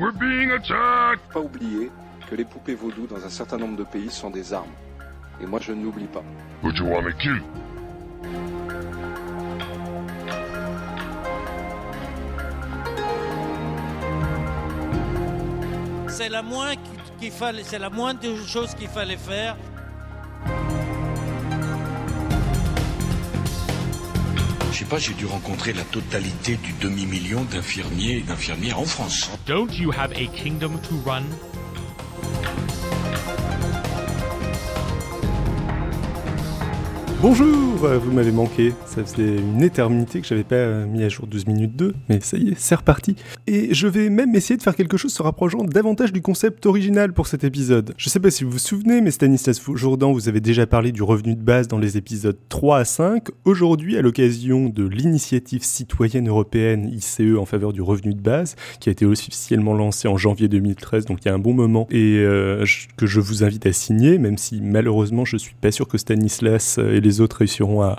We're being attacked! Pas oublier que les poupées vaudou dans un certain nombre de pays sont des armes. Et moi je ne l'oublie pas. Who do you want me kill? C'est la moins qu'il fallait, c'est la moindre des choses qu'il fallait faire. Sais pas, j'ai dû rencontrer la totalité du demi-million d'infirmiers et d'infirmières en France. Don't you have a kingdom to run? Bonjour, euh, vous m'avez manqué. Ça faisait une éternité que j'avais pas euh, mis à jour 12 minutes 2, mais ça y est, c'est reparti. Et je vais même essayer de faire quelque chose se rapprochant davantage du concept original pour cet épisode. Je sais pas si vous vous souvenez, mais Stanislas Jourdan vous avez déjà parlé du revenu de base dans les épisodes 3 à 5. Aujourd'hui, à l'occasion de l'initiative citoyenne européenne ICE en faveur du revenu de base, qui a été officiellement lancée en janvier 2013, donc il y a un bon moment, et euh, que je vous invite à signer, même si malheureusement je suis pas sûr que Stanislas et les autres réussiront à,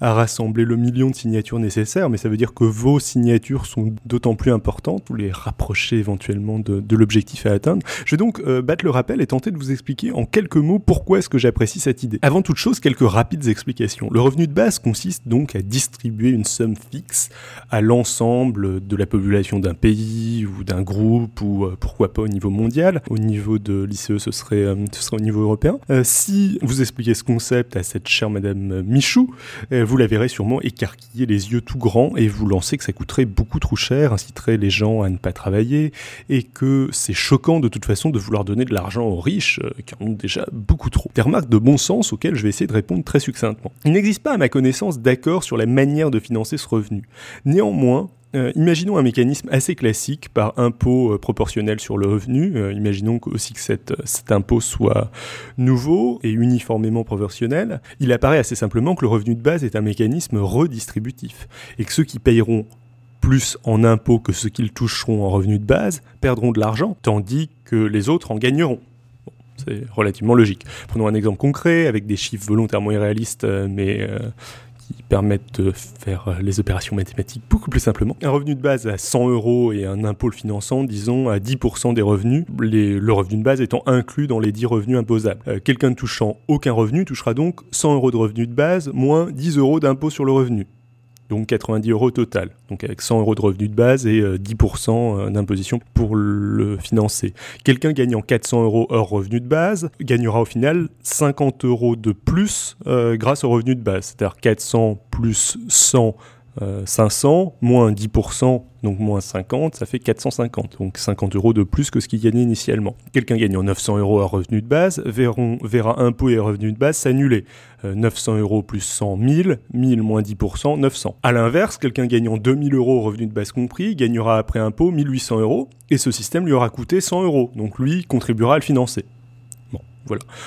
rassembler le million de signatures nécessaires, mais ça veut dire que vos signatures sont d'autant plus importantes, ou les rapprocher éventuellement de, l'objectif à atteindre. Je vais donc euh, battre le rappel et tenter de vous expliquer en quelques mots pourquoi est-ce que j'apprécie cette idée. Avant toute chose, quelques rapides explications. Le revenu de base consiste donc à distribuer une somme fixe à l'ensemble de la population d'un pays ou d'un groupe, ou euh, pourquoi pas au niveau mondial. Au niveau de l'ICE, ce serait, euh, ce serait au niveau européen. si vous expliquez ce concept à cette chère madame Michou, euh, vous la verrez sûrement écarquiller les yeux tout grands et vous lancer que ça coûterait beaucoup trop cher, inciterait les gens à ne pas travailler et que c'est choquant de toute façon de vouloir donner de l'argent aux riches euh, qui en ont déjà beaucoup trop. Des remarques de bon sens auxquelles je vais essayer de répondre très succinctement. Il n'existe pas à ma connaissance d'accord sur la manière de financer ce revenu. Néanmoins, euh, imaginons un mécanisme assez classique par impôt euh, proportionnel sur le revenu. Euh, imaginons aussi que cet impôt soit nouveau et uniformément proportionnel. Il apparaît assez simplement que le revenu de base est un mécanisme redistributif et que ceux qui payeront plus en impôts que ceux qu'ils toucheront en revenu de base perdront de l'argent, tandis que les autres en gagneront. c'est relativement logique. Prenons un exemple concret avec des chiffres volontairement irréalistes, mais qui permettent de faire les opérations mathématiques beaucoup plus simplement. Un revenu de base à 100 euros et un impôt le finançant, disons, à 10% des revenus, le revenu de base étant inclus dans les 10 revenus imposables. Euh, quelqu'un ne touchant aucun revenu touchera donc 100 euros de revenu de base moins 10 euros d'impôt sur le revenu donc 90 euros total, donc avec 100 euros de revenus de base et 10% euh, euh, d'imposition pour le financer. Quelqu'un gagnant 400 euros hors revenu de base gagnera au final 50 euros de plus euh, grâce au revenu de base, c'est-à-dire 400 plus 100 500 euh, moins 10%, donc moins 50, ça fait 450, donc 50 euros de plus que ce qu'il gagnait initialement. Quelqu'un gagnant 900 euros à revenu de base verra impôt et revenu de base s'annuler. 900 euh, euros plus 100, 1000, 1000 moins 10%, 900. A l'inverse, quelqu'un gagnant 2000 euros revenu de base compris gagnera après impôt 1800 euros, et ce système lui aura coûté 100 euros, donc lui contribuera à le financer.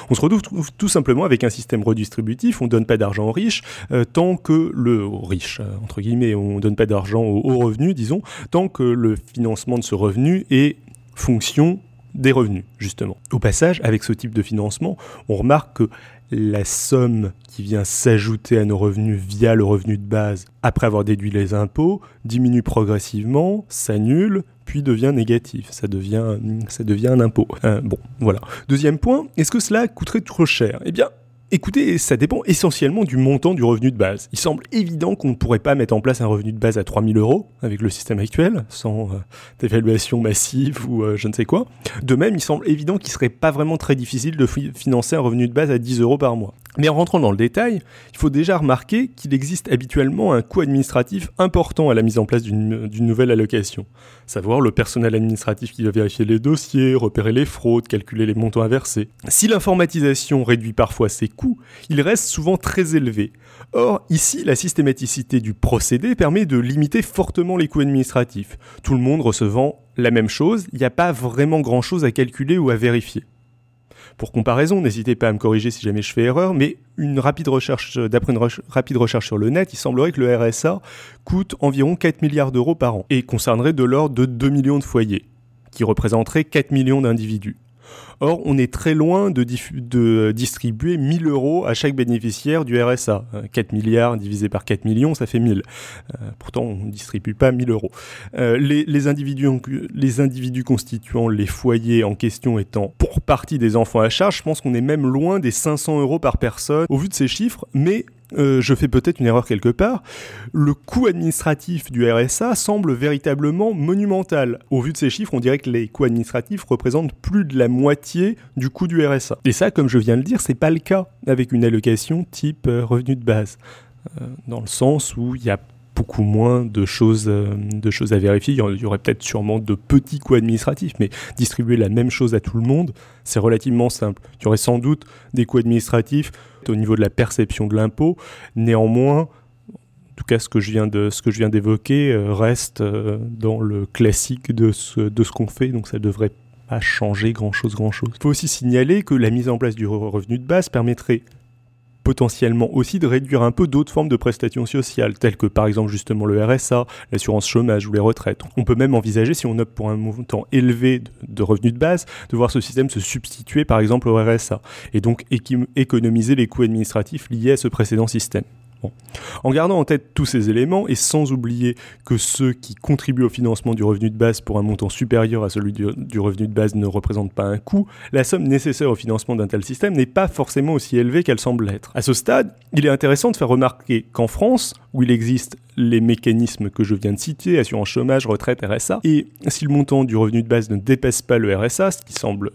On se retrouve tout simplement avec un système redistributif. On donne pas d'argent aux riches euh, tant que le aux riches euh, entre guillemets, on donne pas d'argent aux, aux, revenus, disons, tant que le financement de ce revenu est fonction des revenus, justement. Au passage, avec ce type de financement, on remarque que la somme qui vient s'ajouter à nos revenus via le revenu de base après avoir déduit les impôts diminue progressivement, s'annule, puis devient négatif. Ça devient, un impôt. Euh, bon, voilà. Deuxième point, est-ce que cela coûterait trop cher? Eh bien, Écoutez, ça dépend essentiellement du montant du revenu de base. Il semble évident qu'on ne pourrait pas mettre en place un revenu de base à 3000 euros avec le système actuel, sans euh, évaluation massive ou euh, je ne sais quoi. De même, il semble évident qu'il serait pas vraiment très difficile de financer un revenu de base à 10 euros par mois. Mais en rentrant dans le détail, il faut déjà remarquer qu'il existe habituellement un coût administratif important à la mise en place d'une nouvelle allocation. Savoir le personnel administratif qui va vérifier les dossiers, repérer les fraudes, calculer les montants à verser. Si l'informatisation réduit parfois ces coûts, il reste souvent très élevé. Or, ici, la systématicité du procédé permet de limiter fortement les coûts administratifs. Tout le monde recevant la même chose, il n'y a pas vraiment grand-chose à calculer ou à vérifier. Pour comparaison, n'hésitez pas à me corriger si jamais je fais erreur, mais une rapide recherche, d'après une rapide recherche sur le net, il semblerait que le RSA coûte environ 4 milliards d'euros par an et concernerait de l'ordre de 2 millions de foyers, qui représenteraient 4 millions d'individus. Or, on est très loin de, de distribuer 1000 euros à chaque bénéficiaire du RSA. 4 euh, milliards divisé par 4 millions, ça fait 1000. Euh, pourtant, on ne distribue pas 1000 euros. Euh, les, individus, les constituant les foyers en question étant pour partie des enfants à charge, je pense qu'on est même loin des 500 euros par personne au vu de ces chiffres, mais euh, je fais peut-être une erreur quelque part, le coût administratif du RSA semble véritablement monumental. Au vu de ces chiffres, on dirait que les coûts administratifs représentent plus de la moitié du coût du RSA. Et ça, comme je viens de le dire, c'est pas le cas avec une allocation type euh, revenu de base. Euh, dans le sens où il y a beaucoup moins de choses, de choses à vérifier. Il y aurait peut-être sûrement de petits coûts administratifs, mais distribuer la même chose à tout le monde, c'est relativement simple. Il y aurait sans doute des coûts administratifs au niveau de la perception de l'impôt. Néanmoins, en tout cas, ce que je viens de ce que je viens d'évoquer euh, reste euh, dans le classique de ce de ce qu'on fait, donc ça devrait pas changer grand chose, grand chose. Il faut aussi signaler que la mise en place du revenu de base permettrait potentiellement aussi de réduire un peu d'autres formes de prestations sociales, telles que par exemple justement le RSA, l'assurance chômage ou les retraites. On peut même envisager, si on opte pour un montant élevé de, revenus de base, de voir ce système se substituer par exemple au RSA, et donc économiser les coûts administratifs liés à ce précédent système. En gardant en tête tous ces éléments et sans oublier que ceux qui contribuent au financement du revenu de base pour un montant supérieur à celui du, revenu de base ne représentent pas un coût, la somme nécessaire au financement d'un tel système n'est pas forcément aussi élevée qu'elle semble être. À ce stade, il est intéressant de faire remarquer qu'en France, où il existe les mécanismes que je viens de citer, assurance chômage, retraite, RSA, et si le montant du revenu de base ne dépasse pas le RSA, ce qui semble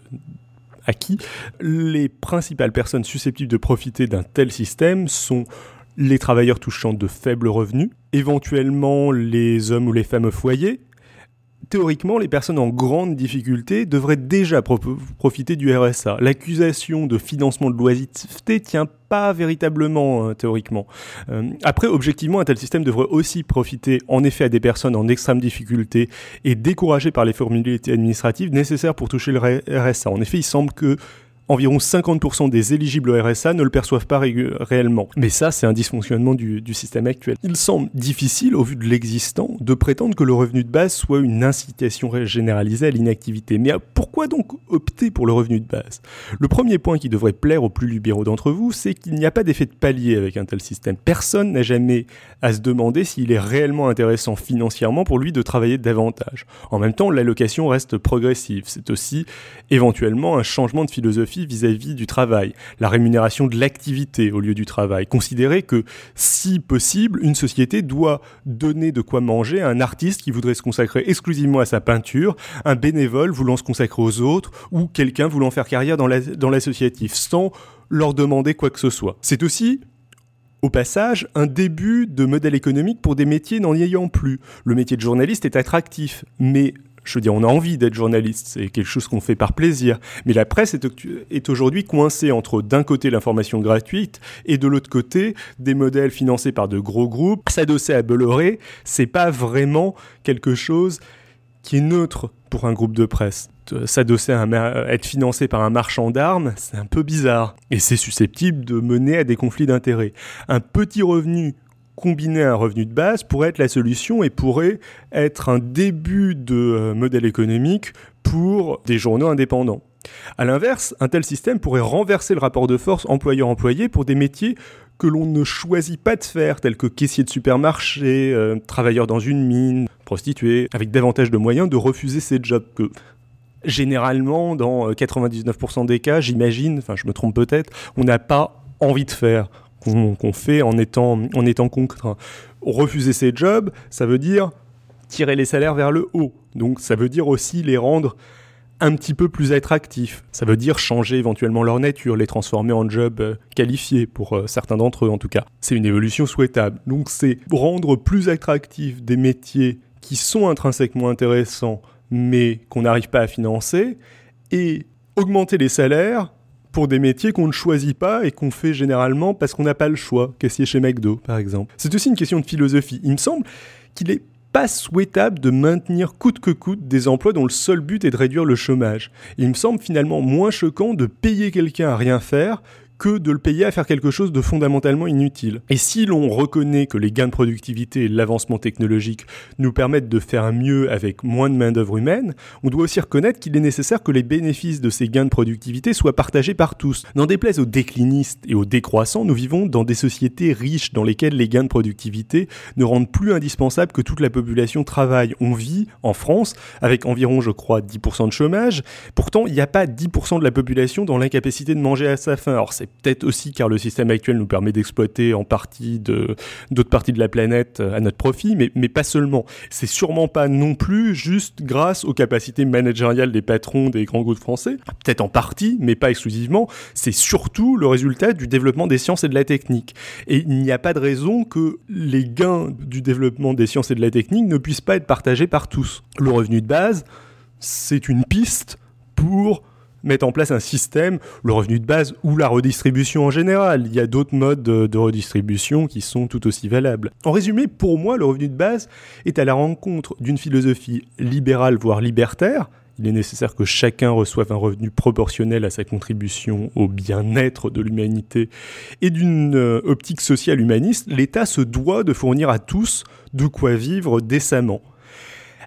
acquis, les principales personnes susceptibles de profiter d'un tel système sont les travailleurs touchant de faibles revenus, éventuellement les hommes ou les femmes au foyer. Théoriquement, les personnes en grande difficulté devraient déjà profiter du RSA. L'accusation de financement de l'oisiveté tient pas véritablement hein, théoriquement. Euh, après, objectivement, un tel système devrait aussi profiter en effet à des personnes en extrême difficulté et découragées par les formalités administratives nécessaires pour toucher le RSA. En effet, il semble que environ 50% des éligibles au RSA ne le perçoivent pas réellement. Mais ça, c'est un dysfonctionnement du, système actuel. Il semble difficile, au vu de l'existant, de prétendre que le revenu de base soit une incitation généralisée à l'inactivité. Mais pourquoi donc opter pour le revenu de base? Le premier point qui devrait plaire aux plus libéraux d'entre vous, c'est qu'il n'y a pas d'effet de palier avec un tel système. Personne n'a jamais à se demander s'il est réellement intéressant financièrement pour lui de travailler davantage. En même temps, l'allocation reste progressive. C'est aussi éventuellement un changement de philosophie vis-à-vis du travail, la rémunération de l'activité au lieu du travail. Considérer que, si possible, une société doit donner de quoi manger à un artiste qui voudrait se consacrer exclusivement à sa peinture, un bénévole voulant se consacrer aux autres, ou quelqu'un voulant faire carrière dans l'associatif, sans leur demander quoi que ce soit. C'est aussi au passage, un début de modèle économique pour des métiers n'en y ayant plus. Le métier de journaliste est attractif, mais je veux dire, on a envie d'être journaliste, c'est quelque chose qu'on fait par plaisir. Mais la presse est, aujourd'hui coincée entre d'un côté l'information gratuite et de l'autre côté des modèles financés par de gros groupes. S'adosser à Bolloré, c'est pas vraiment quelque chose qui est neutre pour un groupe de presse. S'adosser à, à être financé par un marchand d'armes, c'est un peu bizarre. Et c'est susceptible de mener à des conflits d'intérêts. Un petit revenu combiner un revenu de base pourrait être la solution et pourrait être un début de euh, modèle économique pour des journaux indépendants. A l'inverse, un tel système pourrait renverser le rapport de force employeur-employé pour des métiers que l'on ne choisit pas de faire, tels que caissier de supermarché, euh, travailleur dans une mine, prostituée, avec davantage de moyens de refuser ces jobs que généralement, dans 99% euh, des cas, j'imagine, enfin je me trompe peut-être, on n'a pas envie de faire qu'on fait en étant, en étant contraint. Refuser ces jobs, ça veut dire tirer les salaires vers le haut. Donc ça veut dire aussi les rendre un petit peu plus attractifs. Ça veut dire changer éventuellement leur nature, les transformer en jobs euh, qualifiés, pour euh, certains d'entre eux en tout cas. C'est une évolution souhaitable. Donc c'est rendre plus attractifs des métiers qui sont intrinsèquement intéressants mais qu'on n'arrive pas à financer et augmenter les salaires pour des métiers qu'on ne choisit pas et qu'on fait généralement parce qu'on n'a pas le choix, caissier chez McDo par exemple. C'est aussi une question de philosophie. Il me semble qu'il est pas souhaitable de maintenir coûte que coûte des emplois dont le seul but est de réduire le chômage. il me semble finalement moins choquant de payer quelqu'un à rien faire que de le payer à faire quelque chose de fondamentalement inutile. Et si l'on reconnaît que les gains de productivité et l'avancement technologique nous permettent de faire mieux avec moins de main-d'œuvre humaine, on doit aussi reconnaître qu'il est nécessaire que les bénéfices de ces gains de productivité soient partagés par tous. N'en déplaise aux déclinistes et aux décroissants, nous vivons dans des sociétés riches dans lesquelles les gains de productivité ne rendent plus indispensable que toute la population travaille. On vit en France avec environ, je crois, 10% de chômage. Pourtant, il n'y a pas 10% de la population dans l'incapacité de manger à sa faim. Alors c'est peut-être aussi car le système actuel nous permet d'exploiter en partie d'autres parties de la planète euh, à notre profit, mais, mais pas seulement. C'est sûrement pas non plus juste grâce aux capacités managériales des patrons des grands groupes français. Peut-être en partie, mais pas exclusivement. C'est surtout le résultat du développement des sciences et de la technique. Et il n'y a pas de raison que les gains du développement des sciences et de la technique ne puissent pas être partagés par tous. Le revenu de base, c'est une piste pour mettre en place un système, le revenu de base ou la redistribution en général. Il y a d'autres modes de, redistribution qui sont tout aussi valables. En résumé, pour moi, le revenu de base est à la rencontre d'une philosophie libérale, voire libertaire. Il est nécessaire que chacun reçoive un revenu proportionnel à sa contribution au bien-être de l'humanité et d'une euh, optique sociale humaniste. L'État se doit de fournir à tous de quoi vivre décemment.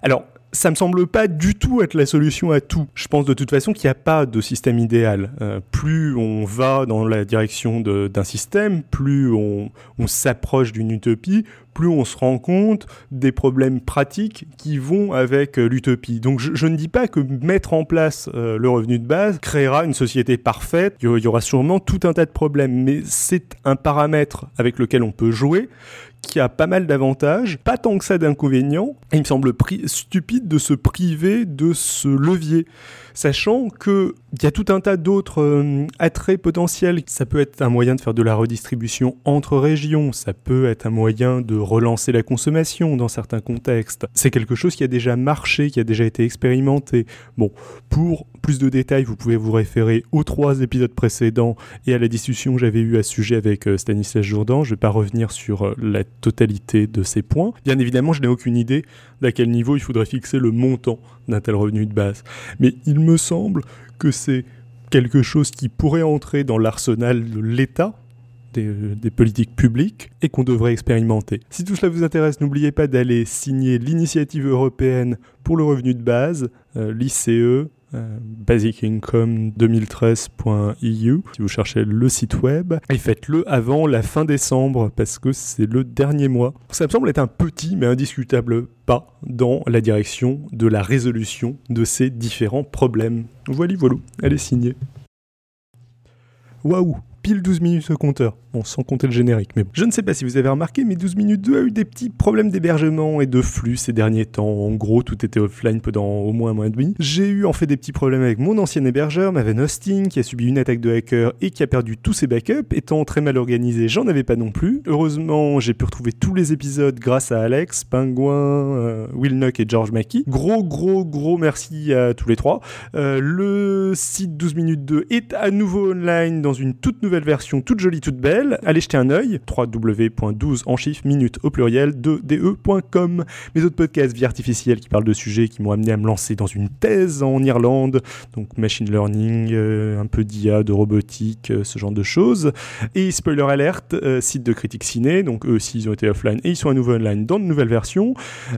Alors, ça me semble pas du tout être la solution à tout. Je pense de toute façon qu'il n'y a pas de système idéal. Euh, plus on va dans la direction d'un système, plus on, s'approche d'une utopie, plus on se rend compte des problèmes pratiques qui vont avec euh, l'utopie. Donc je, ne dis pas que mettre en place euh, le revenu de base créera une société parfaite. Il y aura sûrement tout un tas de problèmes, mais c'est un paramètre avec lequel on peut jouer qui a pas mal d'avantages, pas tant que ça d'inconvénients, et il me semble stupide de se priver de ce levier sachant qu'il y a tout un tas d'autres euh, attraits potentiels. Ça peut être un moyen de faire de la redistribution entre régions, ça peut être un moyen de relancer la consommation dans certains contextes. C'est quelque chose qui a déjà marché, qui a déjà été expérimenté. Bon, pour plus de détails, vous pouvez vous référer aux trois épisodes précédents et à la discussion que j'avais eue à ce sujet avec euh, Stanislas Jourdan. Je ne vais pas revenir sur euh, la totalité de ces points. Bien évidemment, je n'ai aucune idée d'à quel niveau il faudrait fixer le montant d'un tel revenu de base. Mais il me semble que c'est quelque chose qui pourrait entrer dans l'arsenal de l'État, des, politiques publiques, et qu'on devrait expérimenter. Si tout cela vous intéresse, n'oubliez pas d'aller signer l'initiative européenne pour le revenu de base, euh, l'ICE, euh, basicincome2013.eu si vous cherchez le site web et faites-le avant la fin décembre parce que c'est le dernier mois. Ça me semble être un petit mais indiscutable pas dans la direction de la résolution de ces différents problèmes. Voilà, voilà, elle est signée. Waouh, pile 12 minutes au compteur sans compter le générique. Mais je ne sais pas si vous avez remarqué, mais 12 minutes 2 a eu des petits problèmes d'hébergement et de flux ces derniers temps. En gros, tout était offline pendant au moins un mois et demi. J'ai eu en fait des petits problèmes avec mon ancien hébergeur, Maven Hosting, qui a subi une attaque de hacker et qui a perdu tous ses backups. Étant très mal organisé, j'en avais pas non plus. Heureusement, j'ai pu retrouver tous les épisodes grâce à Alex, Pingouin, euh, Will Nuck et George Mackey. Gros, gros, gros merci à tous les trois. Euh, le site 12 minutes 2 est à nouveau online dans une toute nouvelle version, toute jolie, toute belle allez jeter un œil, www.12 en chiffres minutes au pluriel de de.com. Mes autres podcasts vie artificielle qui parlent de sujets qui m'ont amené à me lancer dans une thèse en Irlande, donc machine learning, euh, un peu d'IA, de robotique, euh, ce genre de choses. Et spoiler alert, euh, site de critique ciné, donc eux aussi ils ont été offline et ils sont à nouveau online dans de nouvelles versions.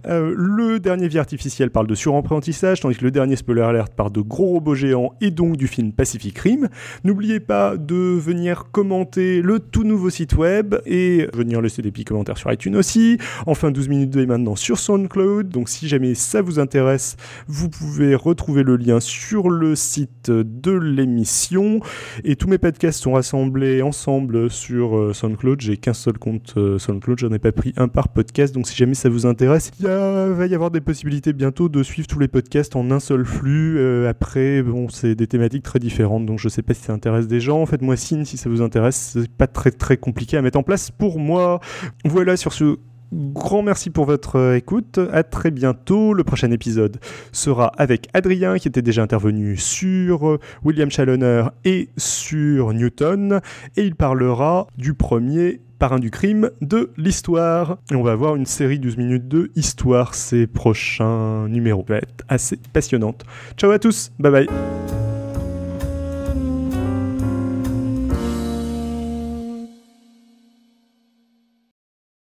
le dernier vie artificielle parle de surapprentissage, tandis que le dernier spoiler alert parle de gros robots géants et donc du film Pacific Rim. N'oubliez pas de venir commenter le tout nouveau site web et venir laisser des petits commentaires sur iTunes aussi. Enfin, 12 minutes 2 est maintenant sur SoundCloud. Donc, si jamais ça vous intéresse, vous pouvez retrouver le lien sur le site de l'émission. Et tous mes podcasts sont rassemblés ensemble sur euh, SoundCloud. J'ai qu'un seul compte euh, SoundCloud. J'en ai pas pris un par podcast. Donc, si jamais ça vous intéresse, il va y avoir des possibilités bientôt de suivre tous les podcasts en un seul flux. Euh, après, bon, c'est des thématiques très différentes. Donc, je sais pas si ça intéresse des gens. Faites-moi signe si ça vous intéresse. C'est pas très très compliqué à mettre en place pour moi. Voilà sur ce Grand merci pour votre euh, écoute. À très bientôt. Le prochain épisode sera avec Adrien qui était déjà intervenu sur euh, William Challoner et sur Newton. Et il parlera du premier parrain du crime de l'histoire. Et on va avoir une série 12 minutes de histoire ces prochains numéros. Ça va être assez passionnante. Ciao à tous. Bye bye.